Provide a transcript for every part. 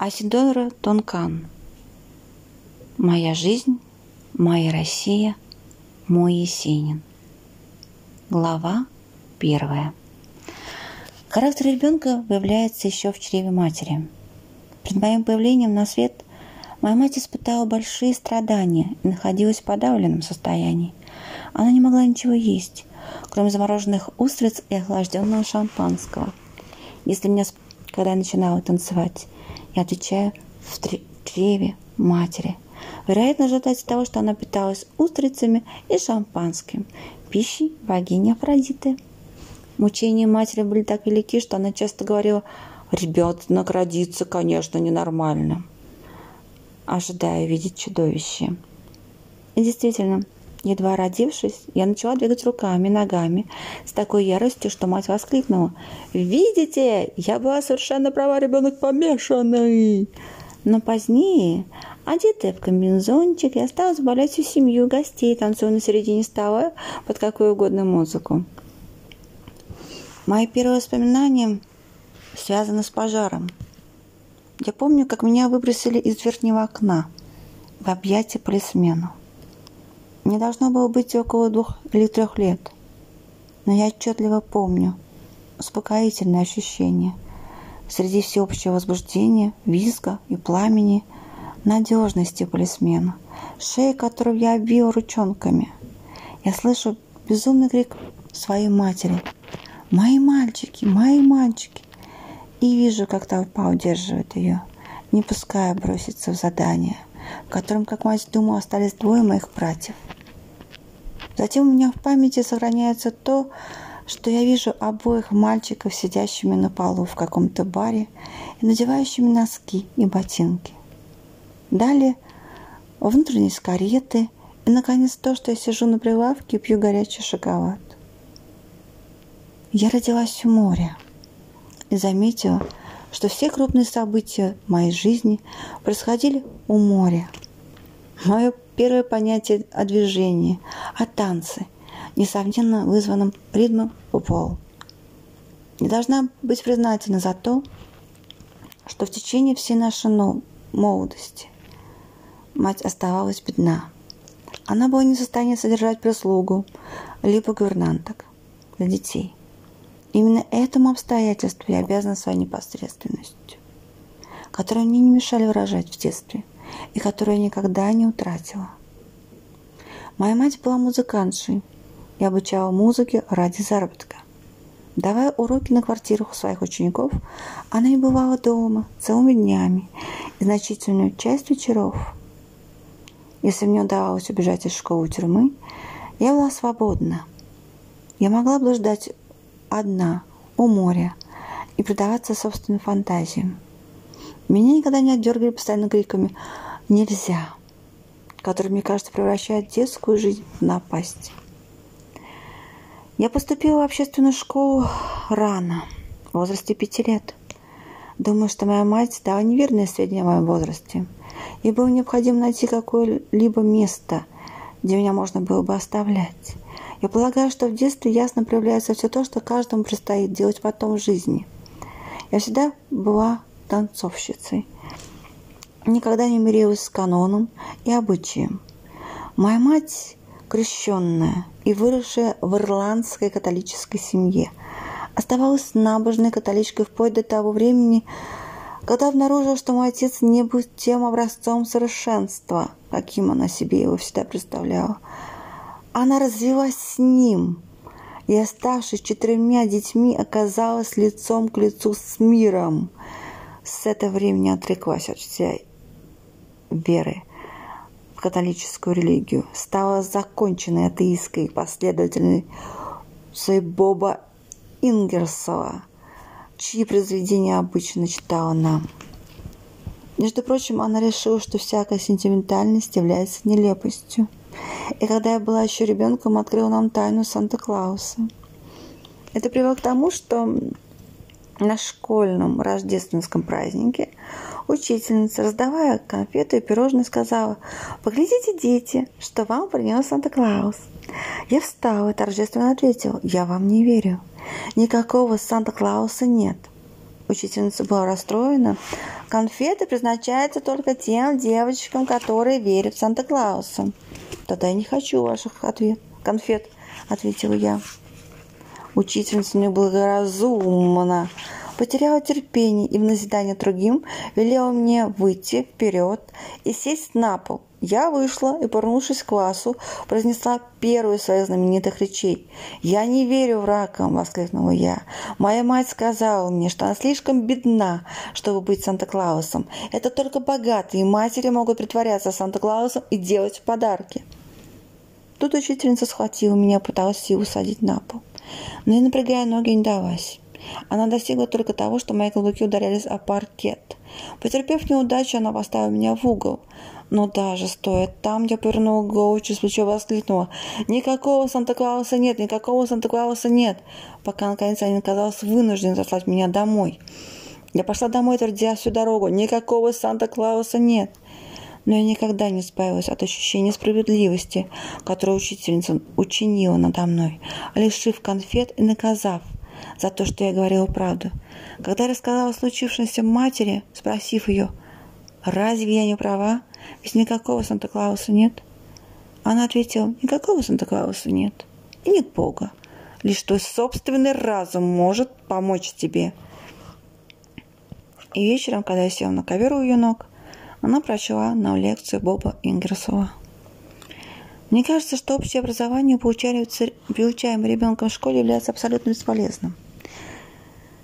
Асидора Тонкан. Моя жизнь, моя Россия, мой Есенин. Глава первая. Характер ребенка выявляется еще в чреве матери. Перед моим появлением на свет моя мать испытала большие страдания и находилась в подавленном состоянии. Она не могла ничего есть, кроме замороженных устриц и охлажденного шампанского. Если меня, когда я начинала танцевать, я отвечаю в чреве матери. Вероятно, ожидается того, что она питалась устрицами и шампанским, пищей богини Афродиты. Мучения матери были так велики, что она часто говорила «Ребенок родится, конечно, ненормально», ожидая видеть чудовище. И действительно, едва родившись, я начала двигать руками, ногами с такой яростью, что мать воскликнула «Видите, я была совершенно права, ребенок помешанный!» Но позднее, одетая в комбинезончик, я стала забавлять всю семью гостей, танцуя на середине стола под какую угодно музыку. Мои первые воспоминания связаны с пожаром. Я помню, как меня выбросили из верхнего окна в объятия полисмену. Мне должно было быть около двух или трех лет, но я отчетливо помню успокоительное ощущение среди всеобщего возбуждения, визга и пламени, надежности полисмена, шеи которого я обвил ручонками. Я слышу безумный крик своей матери – «Мои мальчики, мои мальчики!» И вижу, как толпа удерживает ее, не пуская броситься в задание, в котором, как мать думала, остались двое моих братьев. Затем у меня в памяти сохраняется то, что я вижу обоих мальчиков, сидящими на полу в каком-то баре и надевающими носки и ботинки. Далее внутренность кареты и, наконец, то, что я сижу на прилавке и пью горячий шоколад. Я родилась у моря и заметила, что все крупные события моей жизни происходили у моря. Мое первое понятие о движении, о танце, несомненно вызванном ритмом футбол. Не должна быть признательна за то, что в течение всей нашей молодости мать оставалась бедна. Она была не в состоянии содержать прислугу, либо гувернанток для детей. Именно этому обстоятельству я обязана своей непосредственностью, которую мне не мешали выражать в детстве и которую я никогда не утратила. Моя мать была музыкантшей и обучала музыке ради заработка. Давая уроки на квартирах у своих учеников, она не бывала дома целыми днями и значительную часть вечеров. Если мне удавалось убежать из школы тюрьмы, я была свободна. Я могла блуждать одна, у моря, и предаваться собственным фантазиям. Меня никогда не отдергали постоянно криками «нельзя», которые, мне кажется, превращают детскую жизнь в напасть. Я поступила в общественную школу рано, в возрасте пяти лет. Думаю, что моя мать дала неверные сведения о моем возрасте, и было необходимо найти какое-либо место, где меня можно было бы оставлять. Я полагаю, что в детстве ясно проявляется все то, что каждому предстоит делать потом в жизни. Я всегда была танцовщицей. Никогда не мирилась с каноном и обычаем. Моя мать, крещенная и выросшая в ирландской католической семье, оставалась набожной католичкой вплоть до того времени, когда обнаружила, что мой отец не был тем образцом совершенства, каким она себе его всегда представляла. Она развелась с ним и, оставшись четырьмя детьми, оказалась лицом к лицу с миром. С этого времени отреклась от всей веры в католическую религию, стала законченной атеисткой последовательной Боба Ингерсова, чьи произведения обычно читала нам. Между прочим, она решила, что всякая сентиментальность является нелепостью. И когда я была еще ребенком, открыла нам тайну Санта-Клауса. Это привело к тому, что на школьном рождественском празднике учительница, раздавая конфеты и пирожные, сказала, «Поглядите, дети, что вам принес Санта-Клаус». Я встала и торжественно ответила, «Я вам не верю. Никакого Санта-Клауса нет». Учительница была расстроена. Конфеты предназначаются только тем девочкам, которые верят в Санта-Клауса. Тогда я не хочу ваших ответ, конфет, ответила я. Учительница неблагоразумна, потеряла терпение и в назидание другим велела мне выйти вперед и сесть на пол. Я вышла и, повернувшись к классу, произнесла первую из своих знаменитых речей. «Я не верю врагам!» – воскликнула я. «Моя мать сказала мне, что она слишком бедна, чтобы быть Санта-Клаусом. Это только богатые матери могут притворяться Санта-Клаусом и делать подарки». Тут учительница схватила меня, пыталась ее усадить на пол. Но я, напрягая ноги, не далась. Она достигла только того, что мои каблуки ударялись о паркет. Потерпев неудачу, она поставила меня в угол. Но даже стоя там, я повернула голову через плечо воскликнула. «Никакого Санта-Клауса нет! Никакого Санта-Клауса нет!» Пока, наконец, они оказался вынужден заслать меня домой. Я пошла домой, твердя всю дорогу. «Никакого Санта-Клауса нет!» Но я никогда не избавилась от ощущения справедливости, которое учительница учинила надо мной, лишив конфет и наказав за то, что я говорила правду. Когда я рассказала случившемся матери, спросив ее, «Разве я не права? Ведь никакого Санта-Клауса нет?» Она ответила, «Никакого Санта-Клауса нет. И нет Бога. Лишь твой собственный разум может помочь тебе». И вечером, когда я села на ковер у ее ног, она прочла нам лекцию Боба Ингерсова. Мне кажется, что общее образование, получаемое ребенком в школе, является абсолютно бесполезным.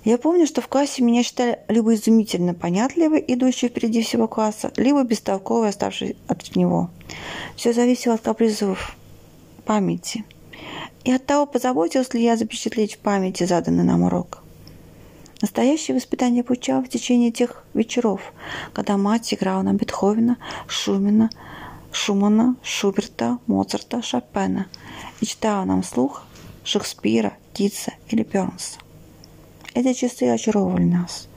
Я помню, что в классе меня считали либо изумительно понятливой, идущей впереди всего класса, либо бестолковой, оставшей от него. Все зависело от капризов памяти. И от того, позаботилась ли я запечатлеть в памяти заданный нам урок. Настоящее воспитание получала в течение тех вечеров, когда мать играла на Бетховена, Шумина, Шумана, Шуберта, Моцарта, Шопена и читала нам вслух Шекспира, Китса или Бернса. Эти часы очаровывали нас.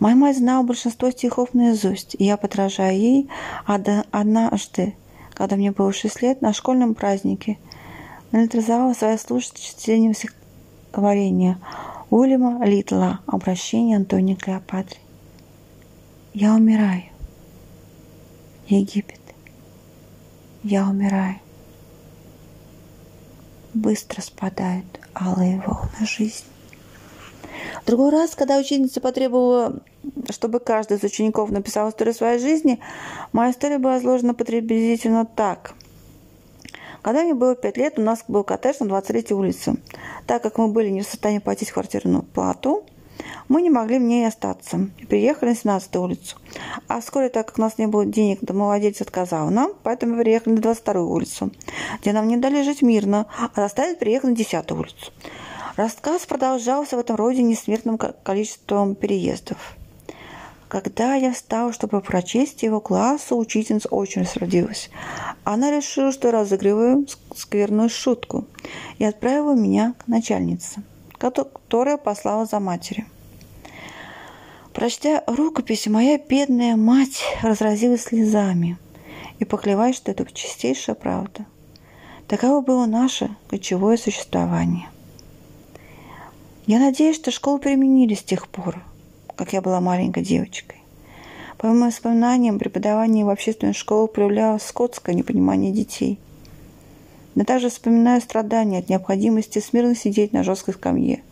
Моя мать знала большинство стихов наизусть, и я, подражая ей, однажды, когда мне было 6 лет, на школьном празднике, наэлектризовала свои слушать чтением стихотворения Уильяма Литла «Обращение Антония Клеопатре». Я умираю. Египет. Я умираю. Быстро спадают алые волны жизни. В другой раз, когда ученица потребовала, чтобы каждый из учеников написал историю своей жизни, моя история была изложена приблизительно так. Когда мне было 5 лет, у нас был коттедж на 23-й улице. Так как мы были не в состоянии платить квартирную плату, мы не могли в ней остаться и переехали на 17 улицу. А вскоре, так как у нас не было денег, домовладелец отказал нам, поэтому мы переехали на 22 улицу, где нам не дали жить мирно, а заставили переехать на 10 улицу. Рассказ продолжался в этом роде несмертным количеством переездов. Когда я встала, чтобы прочесть его классу, учительница очень рассердилась. Она решила, что разыгрываю скверную шутку, и отправила меня к начальнице, которая послала за матерью. Прочтя рукопись, моя бедная мать разразилась слезами и поклялась, что это чистейшая правда. Таково было наше ключевое существование. Я надеюсь, что школу применили с тех пор, как я была маленькой девочкой. По моим воспоминаниям, преподавание в общественной школе проявляло скотское непонимание детей. Но также вспоминаю страдания от необходимости смирно сидеть на жесткой скамье,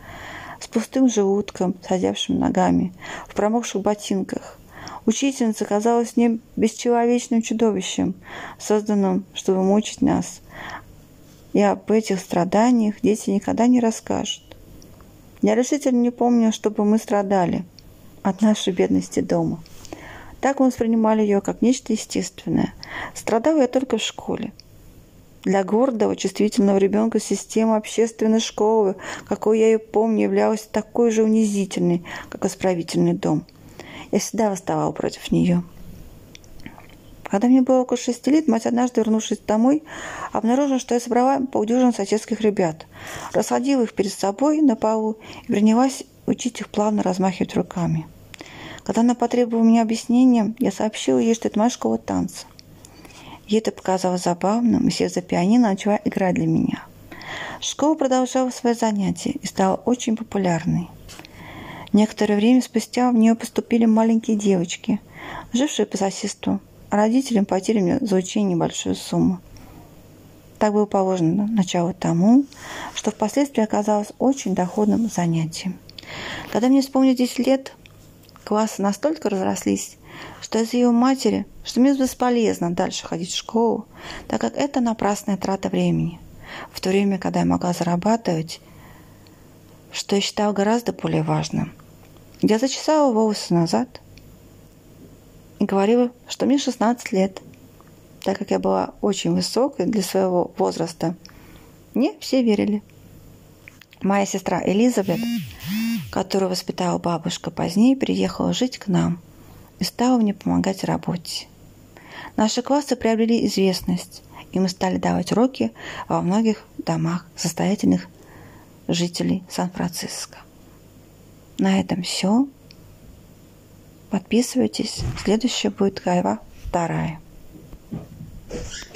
с пустым желудком, садявшим ногами, в промокших ботинках. Учительница казалась мне бесчеловечным чудовищем, созданным, чтобы мучить нас. И об этих страданиях дети никогда не расскажут. Я решительно не помню, чтобы мы страдали от нашей бедности дома. Так мы воспринимали ее как нечто естественное. Страдала я только в школе. Для гордого, чувствительного ребенка система общественной школы, какой я ее помню, являлась такой же унизительной, как исправительный дом. Я всегда восставала против нее. Когда мне было около шести лет, мать однажды, вернувшись домой, обнаружила, что я собрала полдюжины соседских ребят, рассадила их перед собой на полу и принялась учить их плавно размахивать руками. Когда она потребовала меня объяснения, я сообщила ей, что это моя школа танца. Ей это показалось забавным, и сев за пианино, начала играть для меня. Школа продолжала свои занятия и стала очень популярной. Некоторое время спустя в нее поступили маленькие девочки, жившие по соседству. Родителям платили мне за учение небольшую сумму. Так было положено начало тому, что впоследствии оказалось очень доходным занятием. Когда мне исполнилось 10 лет, классы настолько разрослись, что из ее матери, что мне бесполезно дальше ходить в школу, так как это напрасная трата времени. В то время, когда я могла зарабатывать, что я считала гораздо более важным. Я зачесала волосы назад и говорила, что мне 16 лет – так как я была очень высокой для своего возраста, мне все верили. Моя сестра Элизабет, которую воспитала бабушка, позднее приехала жить к нам и стала мне помогать в работе. Наши классы приобрели известность, и мы стали давать уроки во многих домах состоятельных жителей Сан-Франциско. На этом все. Подписывайтесь. Следующая будет глава вторая.